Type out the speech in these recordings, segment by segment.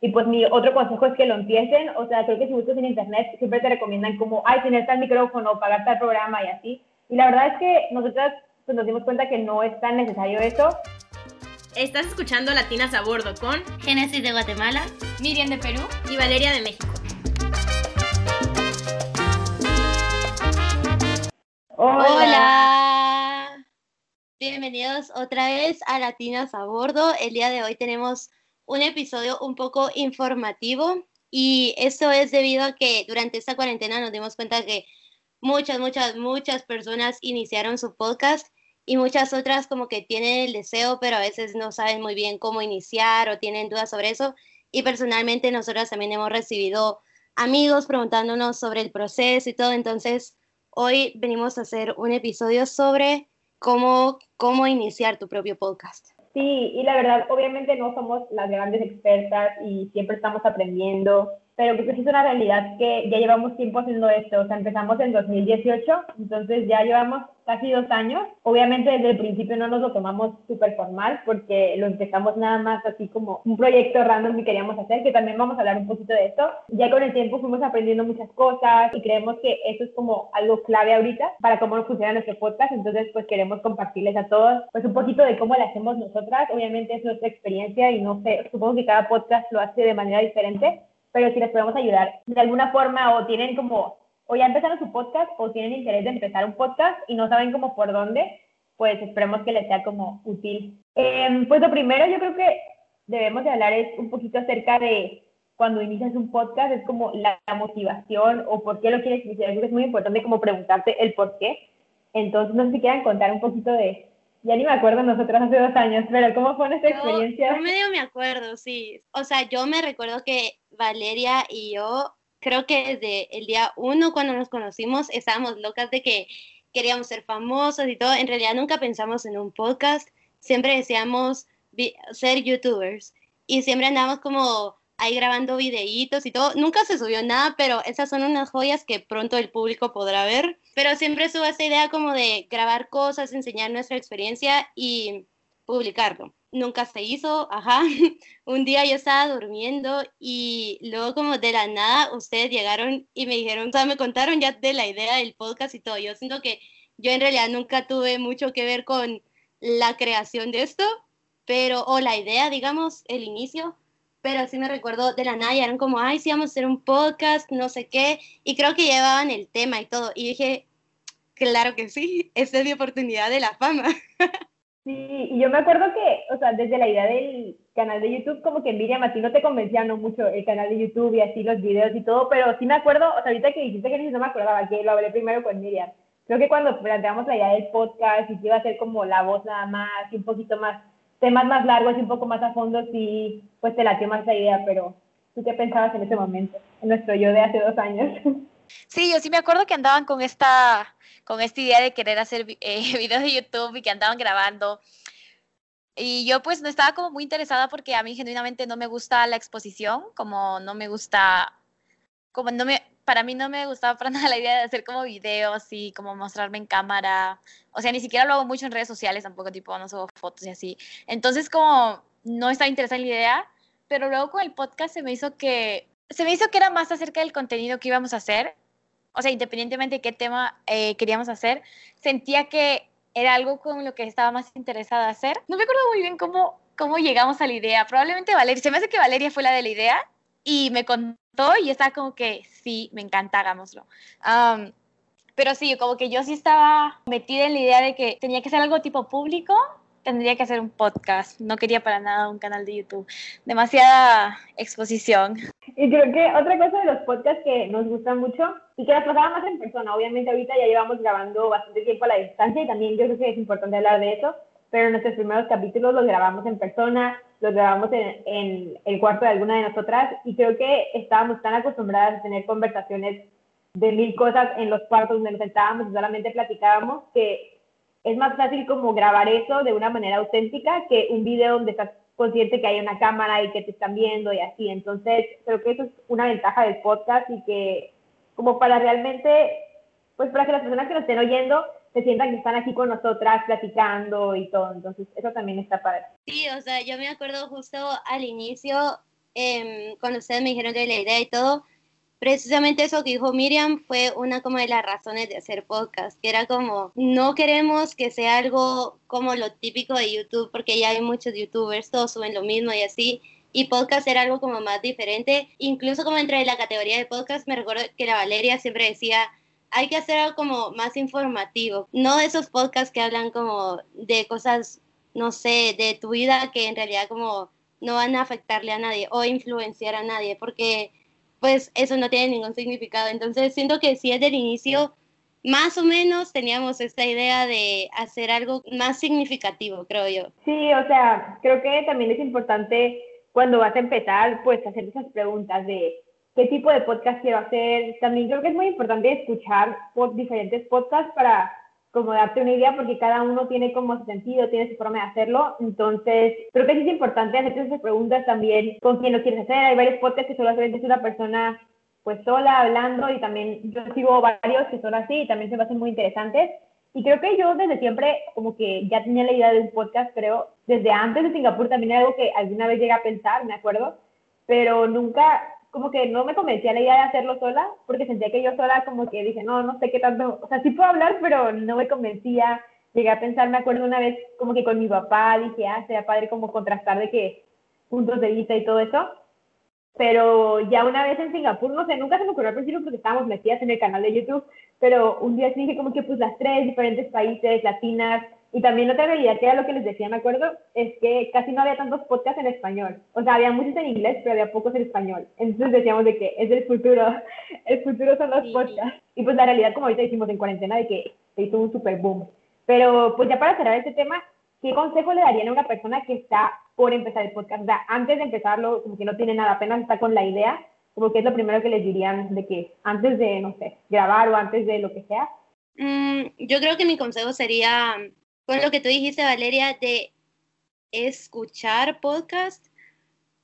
Y pues mi otro consejo es que lo empiecen, o sea, creo que si buscas en internet siempre te recomiendan como, ay, tener tal micrófono, pagar tal programa y así. Y la verdad es que nosotras pues, nos dimos cuenta que no es tan necesario eso. Estás escuchando Latinas a Bordo con Génesis de Guatemala, Miriam de Perú y Valeria de México. Hola. Bienvenidos otra vez a Latinas a Bordo. El día de hoy tenemos un episodio un poco informativo y eso es debido a que durante esta cuarentena nos dimos cuenta que muchas, muchas, muchas personas iniciaron su podcast y muchas otras como que tienen el deseo, pero a veces no saben muy bien cómo iniciar o tienen dudas sobre eso. Y personalmente nosotras también hemos recibido amigos preguntándonos sobre el proceso y todo, entonces Hoy venimos a hacer un episodio sobre cómo, cómo iniciar tu propio podcast. Sí, y la verdad, obviamente no somos las grandes expertas y siempre estamos aprendiendo pero creo que sí es una realidad que ya llevamos tiempo haciendo esto, o sea, empezamos en 2018, entonces ya llevamos casi dos años. Obviamente desde el principio no nos lo tomamos súper formal porque lo empezamos nada más así como un proyecto random que queríamos hacer, que también vamos a hablar un poquito de esto. Ya con el tiempo fuimos aprendiendo muchas cosas y creemos que eso es como algo clave ahorita para cómo funciona nuestro podcast, entonces pues queremos compartirles a todos pues un poquito de cómo lo hacemos nosotras. Obviamente es nuestra experiencia y no sé, supongo que cada podcast lo hace de manera diferente, pero si les podemos ayudar de alguna forma o tienen como, o ya empezaron su podcast o tienen interés de empezar un podcast y no saben como por dónde, pues esperemos que les sea como útil. Em, pues lo primero yo creo que debemos de hablar es un poquito acerca de cuando inicias un podcast, es como la, motivación o por qué lo quieres iniciar. Creo que es muy importante como preguntarte el por qué. Entonces, no sé si quieran contar un poquito de, ya ni me acuerdo nosotros hace dos años, pero ¿cómo fue nuestra experiencia? Yo medio me acuerdo, sí. O sea, yo me recuerdo que Valeria y yo, creo que desde el día uno cuando nos conocimos, estábamos locas de que queríamos ser famosos y todo. En realidad nunca pensamos en un podcast, siempre decíamos ser youtubers y siempre andamos como ahí grabando videitos y todo. Nunca se subió nada, pero esas son unas joyas que pronto el público podrá ver. Pero siempre subo esa idea como de grabar cosas, enseñar nuestra experiencia y publicarlo. Nunca se hizo, ajá. Un día yo estaba durmiendo y luego como de la nada ustedes llegaron y me dijeron, o sea, me contaron ya de la idea del podcast y todo. Yo siento que yo en realidad nunca tuve mucho que ver con la creación de esto, pero, o la idea, digamos, el inicio, pero sí me recuerdo de la nada, y eran como, ay, sí, vamos a hacer un podcast, no sé qué, y creo que llevaban el tema y todo, y dije, claro que sí, esta es mi oportunidad de la fama. Sí, y yo me acuerdo que, o sea, desde la idea del canal de YouTube, como que Miriam, a ti no te convencía no mucho el canal de YouTube y así los videos y todo, pero sí me acuerdo, o sea, ahorita que dijiste que no me acordaba, que lo hablé primero con Miriam. Creo que cuando planteamos la idea del podcast y que iba a ser como la voz nada más y un poquito más temas más largos y un poco más a fondo, sí, pues te latió más la idea, pero ¿tú qué pensabas en ese momento, en nuestro yo de hace dos años? Sí, yo sí me acuerdo que andaban con esta, con esta idea de querer hacer eh, videos de YouTube y que andaban grabando. Y yo pues no estaba como muy interesada porque a mí genuinamente no me gusta la exposición, como no me gusta, como no me, para mí no me gustaba para nada la idea de hacer como videos y como mostrarme en cámara. O sea, ni siquiera lo hago mucho en redes sociales tampoco, tipo, no subo fotos y así. Entonces, como no estaba interesada en la idea, pero luego con el podcast se me hizo que, se me hizo que era más acerca del contenido que íbamos a hacer. O sea, independientemente de qué tema eh, queríamos hacer, sentía que era algo con lo que estaba más interesada hacer. No me acuerdo muy bien cómo, cómo llegamos a la idea. Probablemente Valeria, se me hace que Valeria fue la de la idea y me contó y estaba como que sí, me encanta, hagámoslo. pero sí, como que yo sí estaba metida en la idea de que tenía que ser algo tipo público, tendría que hacer un podcast, no quería para nada un canal de YouTube, demasiada exposición. Y creo que otra cosa de los podcasts que nos gusta mucho y que las pasaba más en persona, obviamente ahorita ya llevamos grabando bastante tiempo a la distancia y también yo creo que es importante hablar de eso, pero nuestros primeros capítulos los grabamos en persona, los grabamos en, en, el cuarto de alguna de nosotras y creo que estábamos tan acostumbradas a tener conversaciones de mil cosas en los cuartos donde nos sentábamos y solamente platicábamos que es más fácil como grabar eso de una manera auténtica que un video donde estás consciente que hay una cámara y que te están viendo y así. Entonces, creo que eso es una ventaja del podcast y que como para realmente, pues para que las personas que nos estén oyendo se sientan que están aquí con nosotras platicando y todo. Entonces, eso también está padre. Sí, o sea, yo me acuerdo justo al inicio, em, cuando ustedes me dijeron de la idea y todo, precisamente eso que dijo Miriam fue una como de las razones de hacer podcast, que era como, no queremos que sea algo como lo típico de YouTube, porque ya hay muchos youtubers, todos suben lo mismo y así, y podcast era algo como más diferente, incluso como entre la categoría de podcast, me recuerdo que la Valeria siempre decía, hay que hacer algo como más informativo, no esos podcasts que hablan como de cosas, no sé, de tu vida que en realidad como no van a afectarle a nadie o influenciar a nadie, porque pues eso no tiene ningún significado. Entonces siento que si es del inicio, más o menos teníamos esta idea de hacer algo más significativo, creo yo. Sí, o sea, creo que también es importante cuando vas a empezar, pues hacer esas preguntas de qué tipo de podcast quiero hacer. También creo que es muy importante escuchar diferentes podcasts para como darte una idea porque cada uno tiene como su sentido, tiene su forma de hacerlo. Entonces, creo que sí es importante hacerte esas preguntas también con quién lo quieres hacer. Hay varios podcasts que solamente es una persona pues sola hablando y también yo sigo varios que son así y también se me hacen muy interesantes. Y creo que yo desde siempre como que ya tenía la idea de un podcast, creo, desde antes de Singapur también era algo que alguna vez llegué a pensar, me acuerdo, pero nunca como que no me convencía la idea de hacerlo sola, porque sentía que yo sola como que dije, no, no sé qué tanto, o sea, sí puedo hablar, pero no me convencía. Llegué a pensar, me acuerdo una vez como que con mi papá, dije, ah, sería padre como contrastar de que puntos de vista y todo eso. Pero ya una vez en Singapur, no sé, nunca se me ocurrió al principio porque estábamos metidas en el canal de YouTube, pero un día sí dije como que pues las tres diferentes países, latinas, y también otra realidad que era lo que les decía, me acuerdo, es que casi no había tantos podcasts en español. O sea, había muchos en inglés, pero había pocos en español. Entonces decíamos de que es el futuro, el futuro son los podcasts. Y pues la realidad, como ahorita decimos en cuarentena, de que se hizo un super boom. Pero pues ya para cerrar este tema, ¿qué consejo le darían a una persona que está por empezar el podcast? O sea, antes de empezarlo, como que no tiene nada, apenas está con la idea, como que es lo primero que les dirían de que antes de, no sé, grabar o antes de lo que sea. Mm, yo creo que mi consejo sería con lo que tú dijiste, Valeria, de escuchar podcast,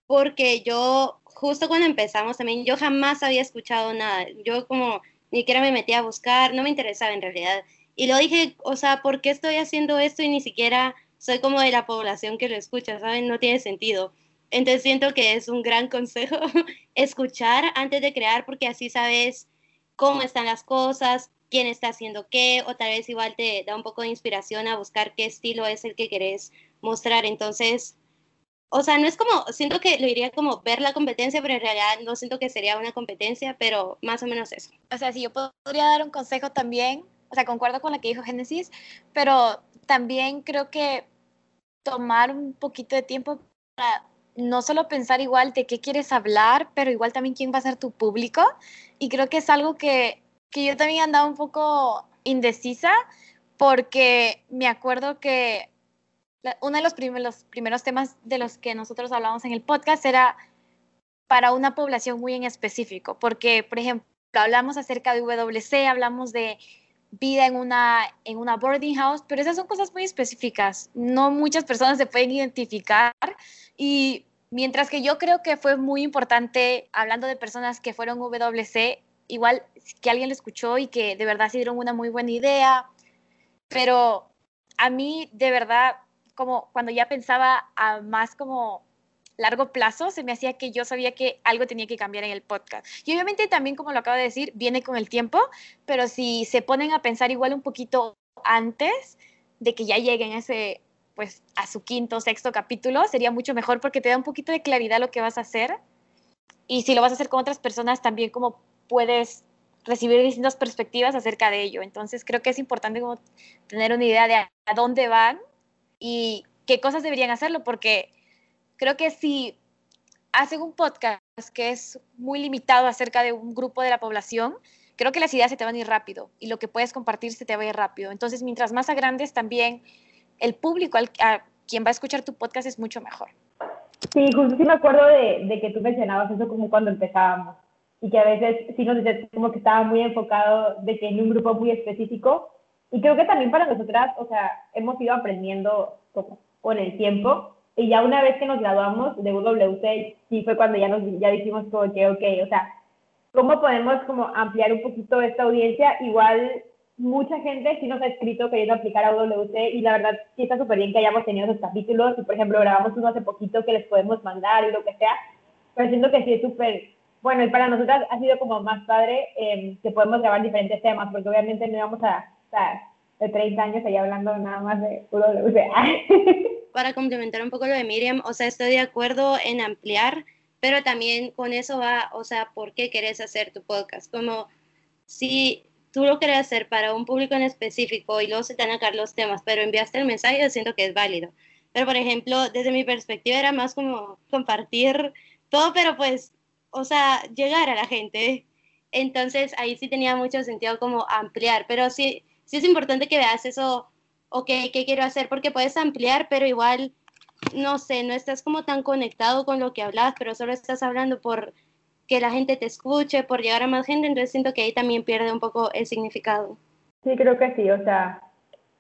porque yo, justo cuando empezamos también, yo jamás había escuchado nada. Yo como ni siquiera me metí a buscar, no me interesaba en realidad. Y lo dije, o sea, ¿por qué estoy haciendo esto y ni siquiera soy como de la población que lo escucha, ¿saben? No tiene sentido. Entonces siento que es un gran consejo escuchar antes de crear porque así sabes cómo están las cosas, quién está haciendo qué, o tal vez igual te da un poco de inspiración a buscar qué estilo es el que querés mostrar. Entonces, o sea, no es como, siento que lo diría como ver la competencia, pero en realidad no siento que sería una competencia, pero más o menos eso. O sea, si yo podría dar un consejo también, o sea, concuerdo con lo que dijo Génesis, pero también creo que tomar un poquito de tiempo para no solo pensar igual de qué quieres hablar, pero igual también quién va a ser tu público. Y creo que es algo que que yo también andaba un poco indecisa porque me acuerdo que uno de los, los primeros temas de los que nosotros hablamos en el podcast era para una población muy en específico, porque, por ejemplo, hablamos acerca de WC, hablamos de vida en una, en una boarding house, pero esas son cosas muy específicas. No muchas personas se pueden identificar y mientras que yo creo que fue muy importante, hablando de personas que fueron WC, igual que alguien lo escuchó y que de verdad se dieron una muy buena idea, pero a mí de verdad, como cuando ya pensaba a más como largo plazo, se me hacía que yo sabía que algo tenía que cambiar en el podcast. Y obviamente también, como lo acabo de decir, viene con el tiempo, pero si se ponen a pensar igual un poquito antes de que ya lleguen a ese, pues, a su quinto, sexto capítulo, sería mucho mejor porque te da un poquito de claridad lo que vas a hacer. Y si lo vas a hacer con otras personas, también como puedes recibir distintas perspectivas acerca de ello. Entonces creo que es importante como tener una idea de a, dónde van y qué cosas deberían hacerlo, porque creo que si hacen un podcast que es muy limitado acerca de un grupo de la población, creo que las ideas se te van a ir rápido y lo que puedes compartir se te va a ir rápido. Entonces, mientras más a grandes, también el público al, a quien va a escuchar tu podcast es mucho mejor. Sí, justo sí me acuerdo de, de que tú mencionabas eso como cuando empezábamos y que a veces sí nos dice como que estaba muy enfocado de que en un grupo muy específico. Y creo que también para nosotras, o sea, hemos ido aprendiendo como con el tiempo. Y ya una vez que nos graduamos de UWC, sí fue cuando ya nos ya dijimos como que, ok, o sea, ¿cómo podemos como ampliar un poquito esta audiencia? Igual mucha gente sí nos ha escrito queriendo aplicar a UWC y la verdad sí está súper bien que hayamos tenido esos capítulos y por ejemplo grabamos uno hace poquito que les podemos mandar y lo que sea, pero siento que sí es súper bueno, y para nosotras ha sido como más padre eh, que podemos grabar diferentes temas, porque obviamente no íbamos a estar de 30 años ahí hablando nada más de puro Para complementar un poco lo de Miriam, o sea, estoy de acuerdo en ampliar, pero también con eso va, o sea, ¿por qué querés hacer tu podcast? Como si tú lo querés hacer para un público en específico y luego se te van a caer los temas, pero enviaste el mensaje, yo siento que es válido. Pero, por ejemplo, desde mi perspectiva era más como compartir todo, pero pues o sea, llegar a la gente. Entonces ahí sí tenía mucho sentido como ampliar, pero sí, sí es importante que veas eso, ok, ¿qué quiero hacer? Porque puedes ampliar, pero igual, no sé, no estás como tan conectado con lo que hablas, pero solo estás hablando por que la gente te escuche, por llegar a más gente, entonces siento que ahí también pierde un poco el significado. Sí, creo que sí, o sea,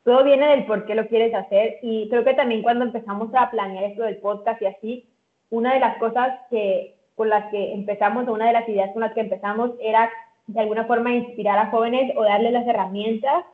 todo viene del por qué lo quieres hacer y creo que también cuando empezamos a planear esto del podcast y así, una de las cosas que con las que empezamos, una de las ideas con las que empezamos era de alguna forma inspirar a jóvenes o darles las herramientas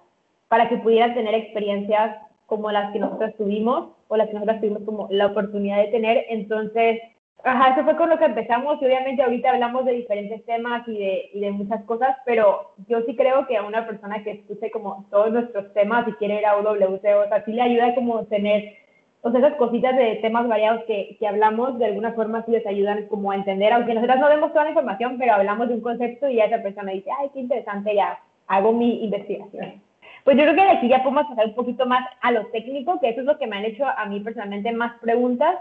para que pudieran tener experiencias como las que nosotros tuvimos o las que nosotros tuvimos como la oportunidad de tener. Entonces, ajá, eso fue con lo que empezamos y obviamente ahorita hablamos de diferentes temas y de, y de muchas cosas, pero yo sí creo que a una persona que escuche como todos nuestros temas y quiere ir a UWC, o sea, sí le ayuda como tener o sea, esas cositas de temas variados que, que, hablamos, de alguna forma sí les ayudan como a entender, aunque nosotros no vemos toda la información, pero hablamos de un concepto y ya esa persona dice, ay, qué interesante, ya hago mi investigación. Pues yo creo que de aquí ya podemos pasar un poquito más a lo técnico, que eso es lo que me han hecho a mí personalmente más preguntas,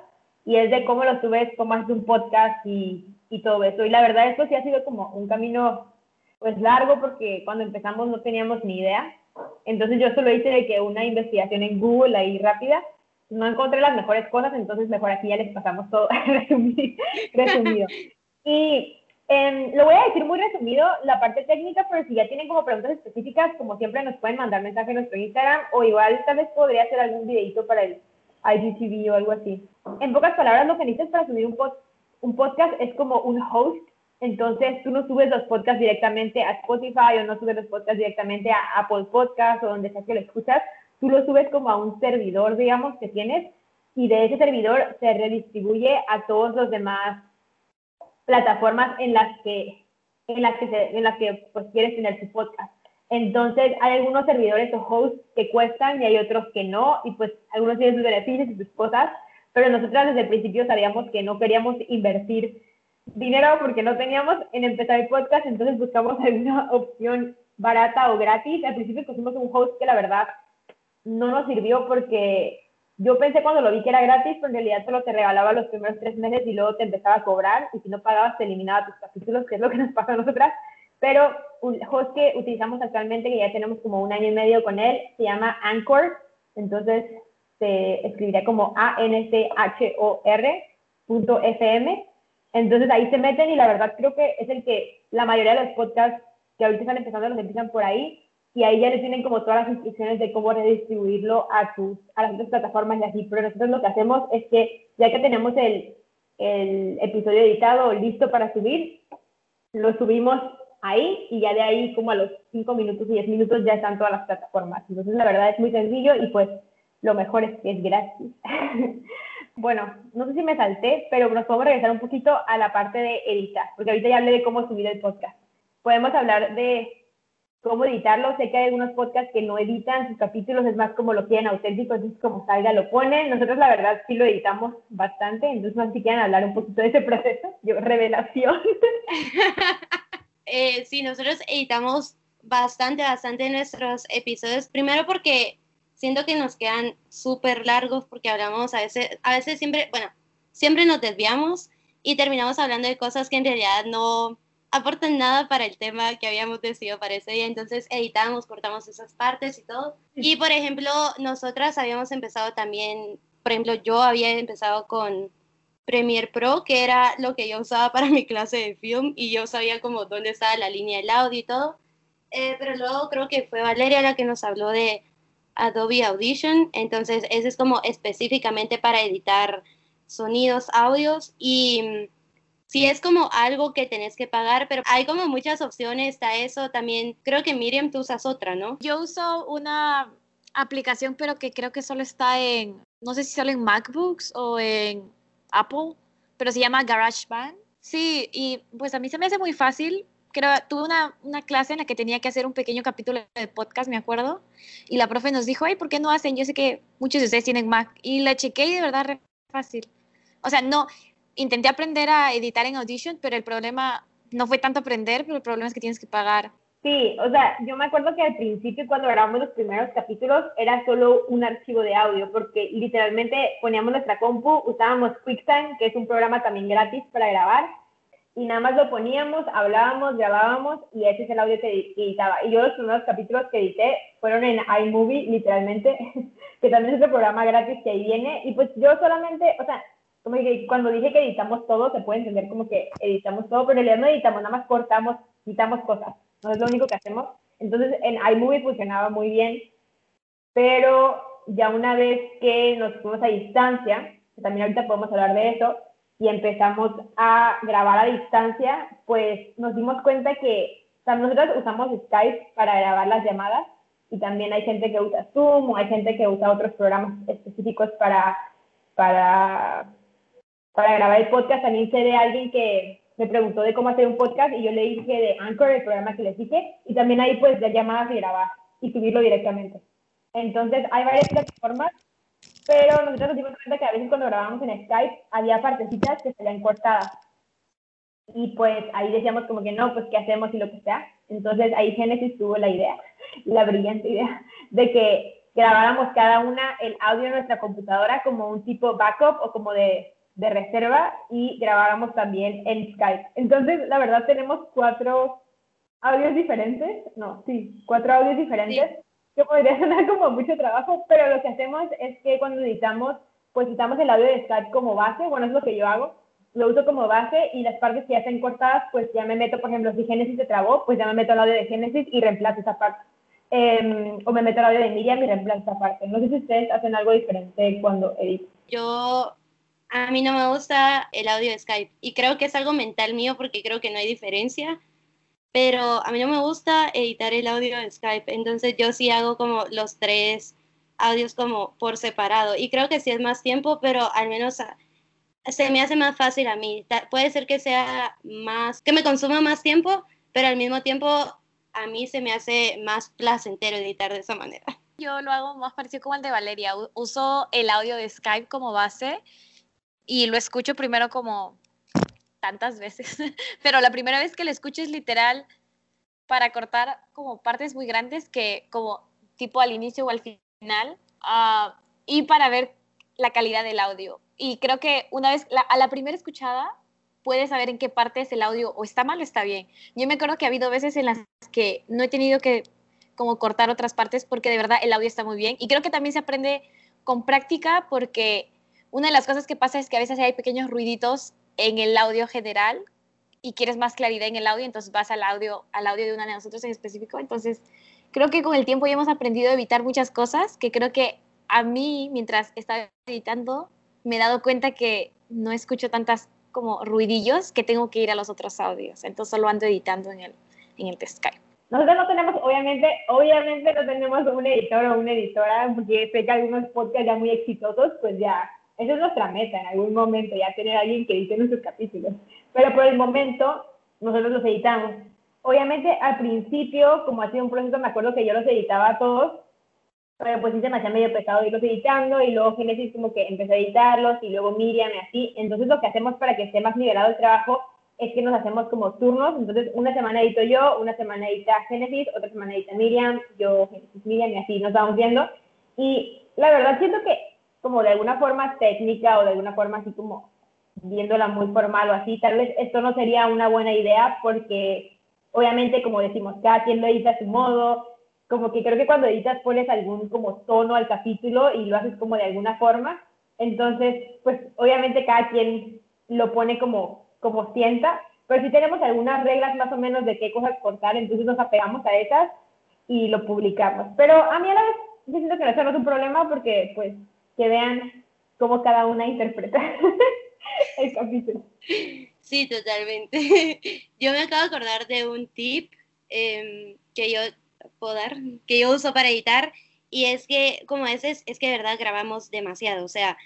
y es de cómo lo subes, cómo haces un podcast y, y todo eso. Y la verdad, esto sí ha sido como un camino pues largo, porque cuando empezamos no teníamos ni idea. Entonces yo solo hice de que una investigación en Google ahí rápida, no encontré las mejores cosas, entonces mejor aquí ya les pasamos todo resumido. Y em, lo voy a decir muy resumido, la parte técnica, pero si ya tienen como preguntas específicas, como siempre nos pueden mandar mensaje en nuestro Instagram o igual tal vez podría hacer algún videito para el IGTV o algo así. En pocas palabras, lo que necesitas para subir un, un podcast es como un host, entonces tú no subes los podcasts directamente a Spotify o no subes los podcasts directamente a Apple Podcasts o donde sea que lo escuchas, tú lo subes como a un servidor, digamos, que tienes, y de ese servidor se redistribuye a todos los demás plataformas en las que, en las que, en las que pues, quieres tener tu podcast. Entonces, hay algunos servidores o hosts que cuestan y hay otros que no, y pues algunos tienen sus beneficios y sus cosas, pero nosotros desde el principio sabíamos que no queríamos invertir dinero porque no teníamos en empezar el podcast, entonces buscamos alguna opción barata o gratis. Al principio pusimos un host que la verdad no nos sirvió porque yo pensé cuando lo vi que era gratis, pero en realidad solo te regalaba los primeros tres meses y luego te empezaba a cobrar y si no pagabas te eliminaba tus capítulos, que es lo que nos pasa a nosotras. Pero un host que utilizamos actualmente, que ya tenemos como un año y medio con él, se llama Anchor. Entonces se escribiría como A-N-C-H-O-R.fm. Entonces ahí se meten y la verdad creo que es el que la mayoría de los podcasts que ahorita están empezando los empiezan por ahí y ahí ya les tienen como todas las instrucciones de cómo redistribuirlo a, tus, a las otras plataformas y así. Pero nosotros lo que hacemos es que ya que tenemos el, el episodio editado listo para subir, lo subimos ahí y ya de ahí como a los 5 minutos y 10 minutos ya están todas las plataformas. Entonces la verdad es muy sencillo y pues lo mejor es que es gratis. bueno, no sé si me salté, pero nos podemos regresar un poquito a la parte de editar, porque ahorita ya hablé de cómo subir el podcast. Podemos hablar de cómo editarlo. Sé que hay algunos podcasts que no editan sus capítulos, es más como lo quieren auténtico, es como salga lo ponen. Nosotros la verdad sí lo editamos bastante, entonces no sé si quieren hablar un poquito de ese proceso. Yo, revelación. eh, sí, nosotros editamos bastante, bastante nuestros episodios. Primero porque siento que nos quedan súper largos porque hablamos a veces, a veces siempre, bueno, siempre nos desviamos y terminamos hablando de cosas que en realidad no, aportan nada para el tema que habíamos decidido para ese día, entonces editamos, cortamos esas partes y todo. Y por ejemplo, nosotras habíamos empezado también, por ejemplo, yo había empezado con Premiere Pro, que era lo que yo usaba para mi clase de film y yo sabía como dónde estaba la línea del audio y todo. Eh, pero luego creo que fue Valeria la que nos habló de Adobe Audition, entonces ese es como específicamente para editar sonidos, audios y sí es como algo que tenés que pagar, pero hay como muchas opciones, está eso también. Creo que Miriam, tú usas otra, ¿no? Yo uso una aplicación, pero que creo que solo está en, no sé si solo en MacBooks o en Apple, pero se llama GarageBand. Sí, y pues a mí se me hace muy fácil. Creo, tuve una, una clase en la que tenía que hacer un pequeño capítulo de podcast, me acuerdo, y la profe nos dijo, ay, ¿por qué no hacen? Yo sé que muchos de ustedes tienen Mac, y la chequé y de verdad re fácil. O sea, no, intenté aprender a editar en Audition, pero el problema no fue tanto aprender, pero el problema es que tienes que pagar. Sí, o sea, yo me acuerdo que al principio cuando grabamos los primeros capítulos era solo un archivo de audio, porque literalmente poníamos nuestra compu, usábamos QuickTime, que es un programa también gratis para grabar, y nada más lo poníamos, hablábamos, grabábamos y ese es el audio que editaba. Y yo los primeros capítulos que edité fueron en iMovie, literalmente, que también es otro programa gratis que ahí viene, y pues yo solamente, o sea, como que cuando dije que editamos todo, se puede entender como que editamos todo, pero en realidad no editamos, nada más cortamos, quitamos cosas no es lo único que hacemos. Entonces en iMovie funcionaba muy bien, pero ya una vez que nos fuimos a distancia, también ahorita podemos hablar de eso, y empezamos a grabar a distancia, pues nos dimos cuenta que o sea, nosotros usamos Skype para grabar las llamadas y también hay gente que usa Zoom o hay gente que usa otros programas específicos para, para, para grabar el podcast. También sé de alguien que, me preguntó de cómo hacer un podcast y yo le dije de Anchor, el programa que les dije, y también ahí pues de llamadas y grabar y subirlo directamente. Entonces hay varias plataformas, pero nosotros nos dimos cuenta que a veces cuando grabábamos en Skype había partecitas que salían cortadas. Y pues ahí decíamos como que no, pues qué hacemos y lo que sea. Entonces ahí Genesis tuvo la idea, la brillante idea, de que grabáramos cada una el audio en nuestra computadora como un tipo backup o como de de reserva y grabáramos también en Skype. Entonces, la verdad, tenemos cuatro audios diferentes, no, sí, cuatro audios diferentes, que podría sonar como mucho trabajo, pero lo que hacemos es que cuando editamos, pues editamos el audio de Skype como base, bueno, es lo que yo hago, lo uso como base y las partes que ya están cortadas, pues ya me meto, por ejemplo, si Génesis se trabó, pues ya me meto el audio de Génesis y reemplazo esa parte. Em, o me meto el audio de Miriam y reemplazo esa parte. No sé si ustedes hacen algo diferente cuando editan. Yo a mí no me gusta el audio de Skype y creo que es algo mental mío porque creo que no hay diferencia, pero a mí no me gusta editar el audio de Skype, entonces yo sí hago como los tres audios como por separado y creo que sí es más tiempo, pero al menos se me hace más fácil a mí. Puede ser que sea más, que me consuma más tiempo, pero al mismo tiempo a mí se me hace más placentero editar de esa manera. Yo lo hago más parecido como el de Valeria. Uso el audio de Skype como base y lo escucho primero como tantas veces, pero la primera vez que lo escucho es literal para cortar como partes muy grandes que como tipo al inicio o al final ah, y para ver la calidad del audio. Y creo que una vez, a la primera escuchada, puedes saber en qué parte el audio o está mal o está bien. Yo me acuerdo que ha habido veces en las que no he tenido que como cortar otras partes porque de verdad el audio está muy bien. Y creo que también se aprende con práctica porque una de las cosas que pasa es que a veces hay pequeños ruiditos en el audio general y quieres más claridad en el audio, entonces vas al audio, al audio de una de nosotros en específico. Entonces, creo que con el tiempo ya hemos aprendido a evitar muchas cosas que creo que a mí, mientras estaba editando, me he dado cuenta que no escucho tantas como ruidillos que tengo que ir a los otros audios. Entonces, solo ando editando en el, en el Skype. Nosotros no tenemos, obviamente, obviamente no tenemos un editor o una editora, porque sé que algunos podcasts ya muy exitosos, pues ya esa es nuestra meta en algún momento, ya tener a alguien que edite nuestros capítulos. Pero por el momento, nosotros los editamos. Obviamente, al principio, como ha sido un proceso, me acuerdo que yo los editaba todos, pero pues sí se me hacía medio pesado irlos editando y luego Genesis como que empezó a editarlos y luego Miriam y así. Entonces lo que hacemos para que esté más nivelado el trabajo es que nos hacemos como turnos. Entonces una semana edito yo, una semana edita Genesis, otra semana edita Miriam, yo Genesis Miriam y así nos vamos viendo. Y la verdad siento que como de alguna forma técnica o de alguna forma así como viéndola muy formal o así, tal vez esto no sería una buena idea porque obviamente como decimos, cada quien lo edita a su modo, como que creo que cuando editas pones algún como tono al capítulo y lo haces como de alguna forma, entonces pues obviamente cada quien lo pone como, como sienta, pero si tenemos algunas reglas más o menos de qué cosas cortar, entonces nos apegamos a esas y lo publicamos. Pero a mí a la vez yo siento que eso no es un problema porque pues que vean cómo cada una interpreta el capítulo. Sí, totalmente. Yo me acabo de acordar de un tip em, que yo puedo dar, que yo uso para editar, y es que, como veces, es que de verdad grabamos demasiado. O sea,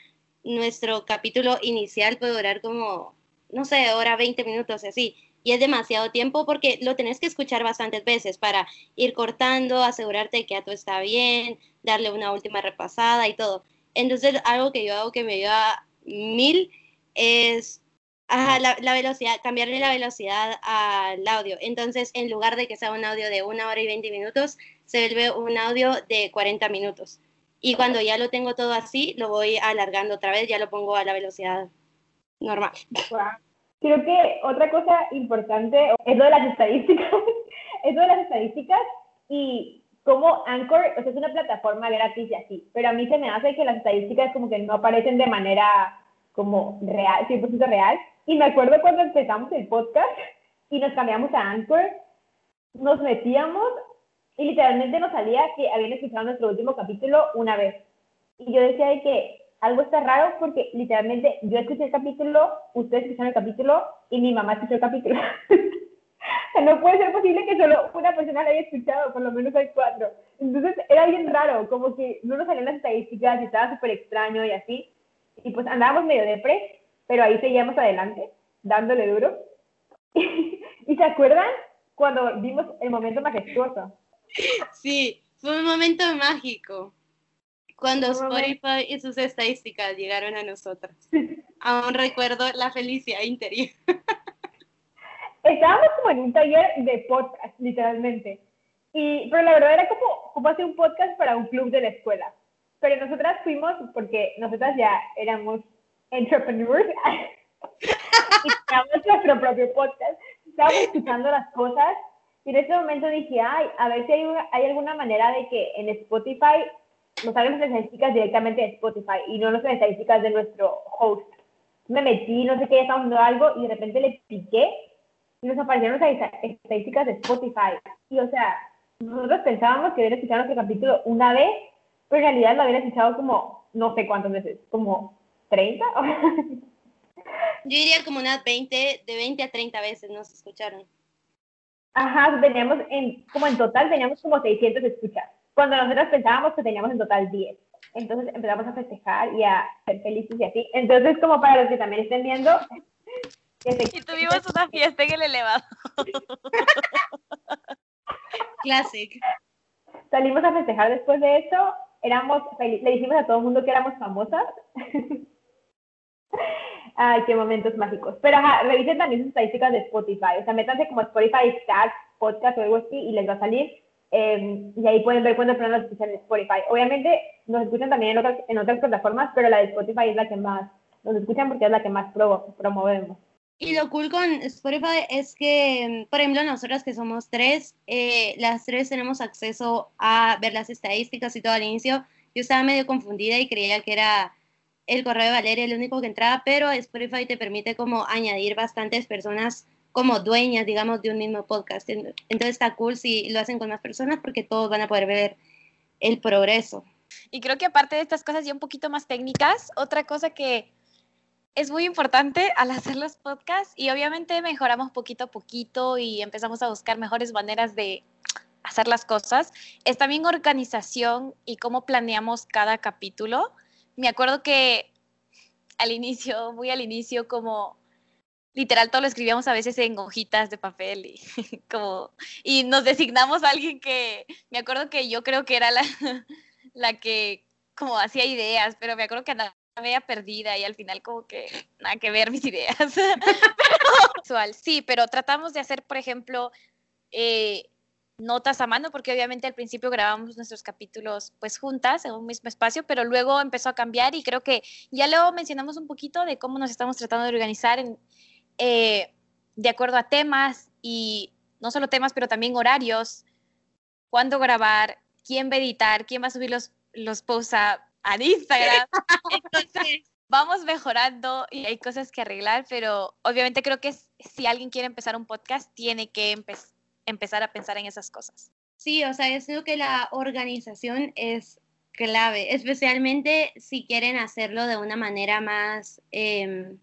nuestro capítulo inicial puede durar como no sé, hora 20 minutos así. Y es demasiado tiempo porque lo tenés que escuchar bastantes veces para ir cortando, asegurarte que ya todo está bien, darle una última repasada y todo. Entonces, algo que yo hago que me ayuda mil es la, la, velocidad, cambiarle la velocidad al audio. Entonces, en lugar de que sea un audio de una hora y 20 minutos, se vuelve un audio de 40 minutos. Y cuando ya lo tengo todo así, lo voy alargando otra vez, ya lo pongo a la velocidad normal. Creo que otra cosa importante es lo de las estadísticas. es lo de las estadísticas y como Anchor, o sea, es una plataforma gratis y así, pero a mí se me hace que las estadísticas como que no aparecen de manera como real, 100% real. Y me acuerdo cuando empezamos el podcast y nos cambiamos a Anchor, nos metíamos y literalmente nos salía que habían escuchado nuestro último capítulo una vez. Y yo decía de que algo está raro porque literalmente yo escuché el capítulo, ustedes escucharon el capítulo y mi mamá escuchó el capítulo. no puede ser posible que solo una persona lo haya escuchado, por lo menos hay cuatro. Entonces era bien raro, como que no nos salían las estadísticas y estaba súper extraño y así. Y pues andábamos medio depre, pero ahí seguíamos adelante, dándole duro. ¿Y se acuerdan cuando vimos el momento majestuoso? Sí, fue un momento mágico. Cuando Spotify y sus estadísticas llegaron a nosotros. Aún recuerdo la felicidad interior. Estábamos como en un taller de podcast, literalmente. Y, pero la verdad era como, como hacer un podcast para un club de la escuela. Pero nosotras fuimos porque nosotras ya éramos entrepreneurs y teníamos nuestro propio podcast. Estábamos escuchando las cosas y en ese momento dije, ay, a ver si hay, hay alguna manera de que en Spotify nos salgan las estadísticas directamente de Spotify y no las estadísticas de nuestro host. Me metí, no sé qué, estaba haciendo algo y de repente le piqué nos aparecieron las estadísticas de Spotify. Y o sea, nosotros pensábamos que habían escuchado nuestro capítulo una vez, pero en realidad lo habían escuchado como no sé cuántas veces, como 30. Yo diría como unas 20, de 20 a 30 veces nos escucharon. Ajá, teníamos en, como en total teníamos como 600 escuchas, cuando nosotros pensábamos que teníamos en total 10. Entonces empezamos a festejar y a ser felices y así. Entonces, como para los que también estén viendo... y tuvimos una fiesta en el elevador. Classic. Salimos a festejar después de eso. Éramos, le dijimos a todo el mundo que éramos famosas. Ay, qué momentos mágicos. Pero ajá, revisen también sus estadísticas de Spotify. O sea, métanse como Spotify Stats, podcast o algo así y les va a salir. Eh, y ahí pueden ver cuántas personas nos escuchan en Spotify. Obviamente nos escuchan también en otras, en otras plataformas, pero la de Spotify es la que más nos escuchan porque es la que más promovemos. Y lo cool con Spotify es que, por ejemplo, nosotras que somos tres, eh, las tres tenemos acceso a ver las estadísticas y todo al inicio. Yo estaba medio confundida y creía que era el correo de Valeria el único que entraba, pero Spotify te permite como añadir bastantes personas como dueñas, digamos, de un mismo podcast. Entonces está cool si lo hacen con más personas porque todos van a poder ver el progreso. Y creo que aparte de estas cosas ya un poquito más técnicas, otra cosa que es muy importante al hacer los podcasts y obviamente mejoramos poquito a poquito y empezamos a buscar mejores maneras de hacer las cosas, es también organización y cómo planeamos cada capítulo. Me acuerdo que al inicio, muy al inicio, como literal todo lo escribíamos a veces en hojitas de papel y como y nos designamos a alguien que me acuerdo que yo creo que era la, la que como hacía ideas, pero me acuerdo que andaba media perdida y al final como que nada que ver mis ideas. pero, sí, pero tratamos de hacer, por ejemplo, eh, notas a mano, porque obviamente al principio grabamos nuestros capítulos pues juntas en un mismo espacio, pero luego empezó a cambiar y creo que ya luego mencionamos un poquito de cómo nos estamos tratando de organizar en, eh, de acuerdo a temas y no solo temas, pero también horarios, cuándo grabar, quién va a editar, quién va a subir los, los a Instagram. Entonces, vamos mejorando y hay cosas que arreglar, pero obviamente creo que si alguien quiere empezar un podcast, tiene que empezar empezar a pensar en esas cosas. Sí, o sea, yo creo que la organización es clave, especialmente si quieren hacerlo de una manera más em,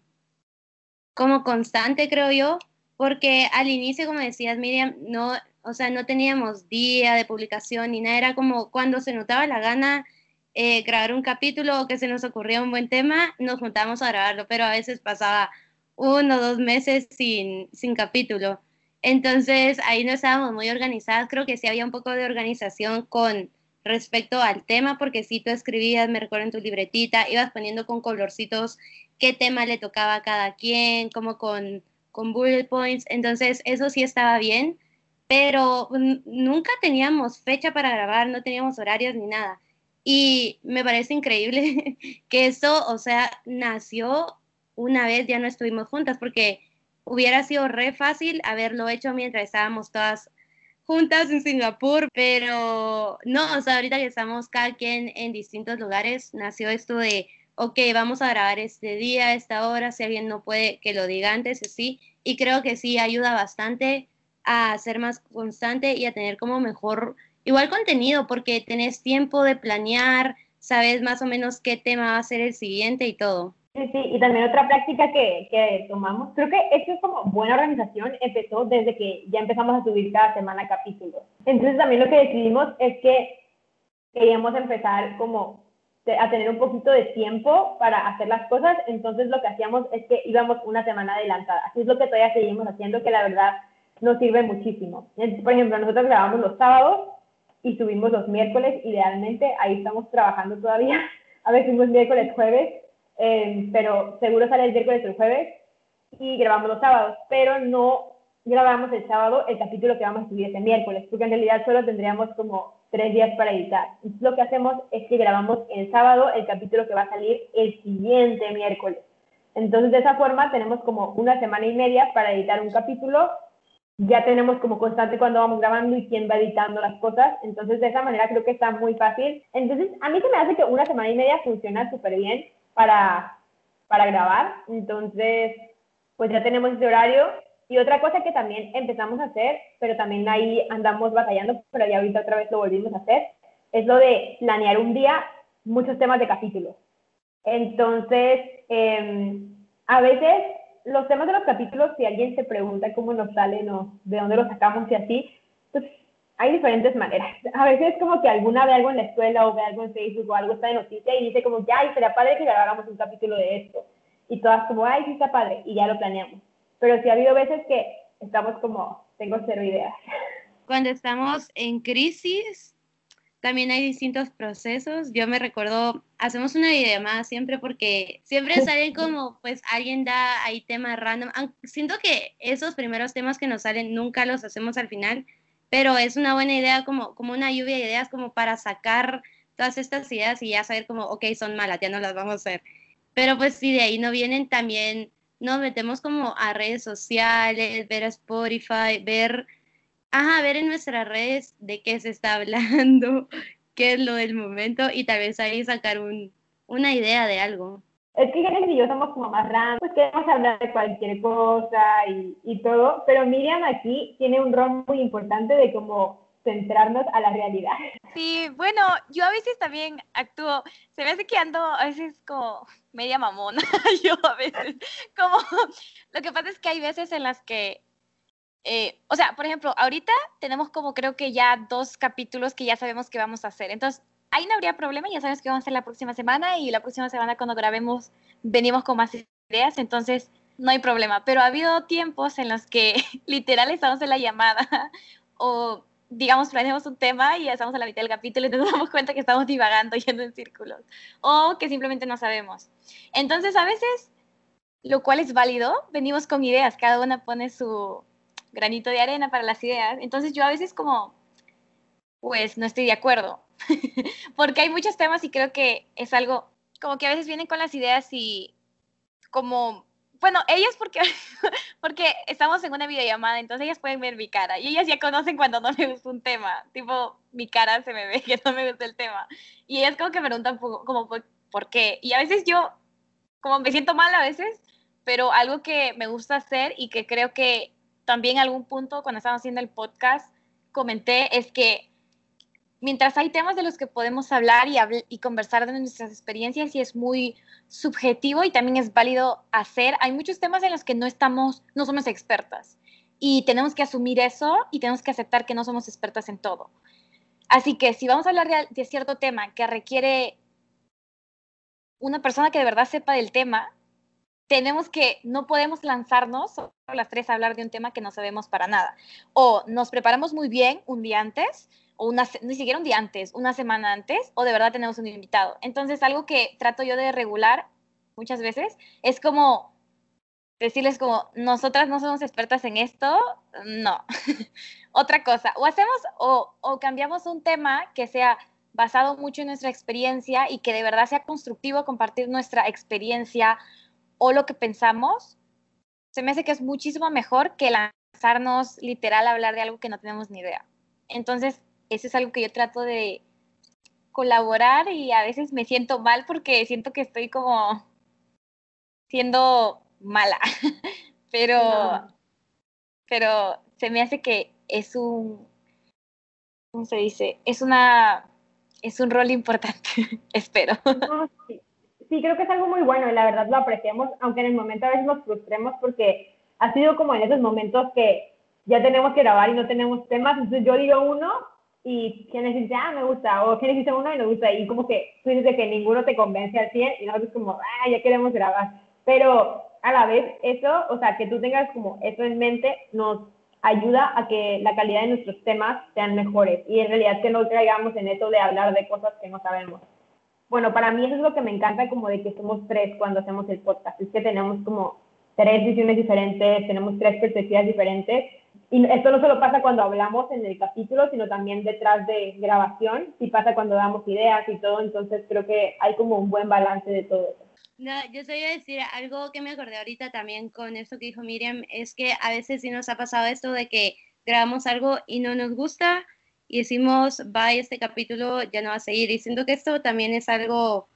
como constante, creo yo, porque al inicio, como decías, Miriam, no, o sea, no teníamos día de publicación ni nada, era como cuando se notaba la gana eh, grabar un capítulo o que se nos ocurría un buen tema, nos juntábamos a grabarlo, pero a veces pasaba uno o dos meses sin, sin capítulo. Entonces ahí no estábamos muy organizadas, creo que sí había un poco de organización con respecto al tema, porque si tú escribías, me recuerdo en tu libretita, ibas poniendo con colorcitos qué tema le tocaba a cada quien, como con, con bullet points, entonces eso sí estaba bien, pero nunca teníamos fecha para grabar, no teníamos horarios ni nada. Y me parece increíble que eso, o sea, nació una vez, ya no estuvimos juntas, porque hubiera sido re fácil haberlo hecho mientras estábamos todas juntas en Singapur, pero no, o sea, ahorita que estamos cada quien en distintos lugares, nació esto de, ok, vamos a grabar este día, esta hora, si alguien no puede que lo diga antes, sí, y creo que sí ayuda bastante a ser más constante y a tener como mejor, igual contenido, porque tenés tiempo de planear, sabes más o menos qué tema va a ser el siguiente y todo. Sí, sí, y también otra práctica que, que, tomamos, creo que esto es como buena organización, empezó desde que ya empezamos a subir cada semana capítulos. Entonces también lo que decidimos es que queríamos empezar como a tener un poquito de tiempo para hacer las cosas, entonces lo que hacíamos es que íbamos una semana adelantada. Así es lo que todavía seguimos haciendo, que la verdad nos sirve muchísimo. Por ejemplo, nosotros grabamos los sábados y subimos los miércoles, idealmente, ahí estamos trabajando todavía. A veces subimos miércoles, jueves, Em, pero seguro sale el miércoles o el jueves y grabamos los sábados, pero no grabamos el sábado el capítulo que vamos a subir ese miércoles, porque en realidad solo tendríamos como tres días para editar. Entonces, lo que hacemos es que grabamos el sábado el capítulo que va a salir el siguiente miércoles. Entonces, de esa forma tenemos como una semana y media para editar un capítulo. Ya tenemos como constante cuando vamos grabando y quién va editando las cosas. Entonces, de esa manera creo que está muy fácil. Entonces, a mí se me hace que una semana y media funciona súper bien para, para grabar. Entonces, pues ya tenemos ese horario. Y otra cosa que también empezamos a hacer, pero también ahí andamos batallando, pero ya ahorita otra vez lo volvimos a hacer, es lo de planear un día muchos temas de capítulos. Entonces, em, a veces los temas de los capítulos, si alguien se pregunta cómo nos salen o de dónde los sacamos y así, pues hay diferentes maneras. A veces como que alguna ve algo en la escuela o ve algo en Facebook o algo está de noticia y dice como, ya, y sería padre que grabáramos un capítulo de esto. Y todas como, ay, sí está padre, y ya lo planeamos. Pero sí ha habido veces que estamos como, tengo cero ideas. Cuando estamos en crisis, también hay distintos procesos. Yo me recuerdo, hacemos una videollamada siempre porque siempre salen como, pues alguien da ahí temas random. Siento que esos primeros temas que nos salen nunca los hacemos al final, pero es una buena idea como, como una lluvia de ideas como para sacar todas estas ideas y ya saber como, ok, son malas, ya no las vamos a hacer. Pero pues si de ahí no vienen también, nos metemos como a redes sociales, ver a Spotify, ver, ajá, ver en nuestras redes de qué se está hablando, qué es lo del momento y tal vez ahí sacar un, una idea de algo. Es que Genesis y yo somos como más random, pues queremos hablar de cualquier cosa y, y todo, pero Miriam aquí tiene un rol muy importante de como centrarnos a la realidad. Sí, bueno, yo a veces también actúo, se me hace que ando a veces como media mamona, yo a veces, como, lo que pasa es que hay veces en las que, eh, o sea, por ejemplo, ahorita tenemos como creo que ya dos capítulos que ya sabemos que vamos a hacer, entonces ahí no habría problema, ya sabes que vamos a hacer la próxima semana y la próxima semana cuando grabemos venimos con más ideas, entonces no hay problema. Pero ha habido tiempos en los que literal estamos en la llamada o digamos planeamos un tema y ya estamos a la mitad del capítulo y nos damos cuenta que estamos divagando yendo en círculos o que simplemente no sabemos. Entonces a veces, lo cual es válido, venimos con ideas, cada una pone su granito de arena para las ideas. Entonces yo a veces como, pues no estoy de acuerdo porque hay muchos temas y creo que es algo como que a veces vienen con las ideas y como, bueno, ellas porque, porque estamos en una videollamada, entonces ellas pueden ver mi cara y ellas ya conocen cuando no me gusta un tema, tipo, mi cara se me ve que no me gusta el tema. Y ellas como que preguntan como, ¿por qué? Y a veces yo, como me siento mal a veces, pero algo que me gusta hacer y que creo que también algún punto cuando estábamos haciendo el podcast comenté es que mientras hay temas de los que podemos hablar y, conversar de nuestras experiencias y es muy subjetivo y también es válido hacer, hay muchos temas en los que no estamos, no somos expertas y tenemos que asumir eso y tenemos que aceptar que no somos expertas en todo. Así que si vamos a hablar de, cierto tema que requiere una persona que de verdad sepa del tema, tenemos que, no podemos lanzarnos las tres a hablar de un tema que no sabemos para nada. O nos preparamos muy bien un día antes, o una, ni siquiera un día antes, una semana antes, o de verdad tenemos un invitado. Entonces, algo que trato yo de regular muchas veces es como decirles como, nosotras no somos expertas en esto, no. Otra cosa, o hacemos o, o cambiamos un tema que sea basado mucho en nuestra experiencia y que de verdad sea constructivo compartir nuestra experiencia o lo que pensamos, se me hace que es muchísimo mejor que lanzarnos literal a hablar de algo que no tenemos ni idea. Entonces, eso es algo que yo trato de colaborar y a veces me siento mal porque siento que estoy como siendo mala, pero, pero se me hace que es un, ¿cómo se dice? Es una, es un rol importante, espero. sí. Creo que es algo muy bueno y la verdad lo apreciamos, aunque en el momento a veces nos frustremos porque ha sido como en esos momentos que ya tenemos que grabar y no tenemos temas, entonces yo digo uno y quienes dicen, ah, me gusta, o quienes dicen uno y me gusta, y como que tú dices que ninguno te convence al 100 y nosotros como, ah, ya queremos grabar, pero a la vez eso, o sea, que tú tengas como eso en mente, nos ayuda a que la calidad de nuestros temas sean mejores y en realidad que no caigamos en eso de hablar de cosas que no sabemos. Bueno, para mí eso es lo que me encanta como de que somos tres cuando hacemos el podcast, es que tenemos como tres visiones diferentes, tenemos tres perspectivas diferentes y esto no solo pasa cuando hablamos en el capítulo, sino también detrás de grabación, sí pasa cuando damos ideas y todo, entonces creo que hay como un buen balance de todo eso. No, yo soy a decir algo que me acordé ahorita también con esto que dijo Miriam, es que a veces sí nos ha pasado esto de que grabamos algo y no nos gusta y decimos, va, este capítulo ya no va a seguir. Y siento que esto también es algo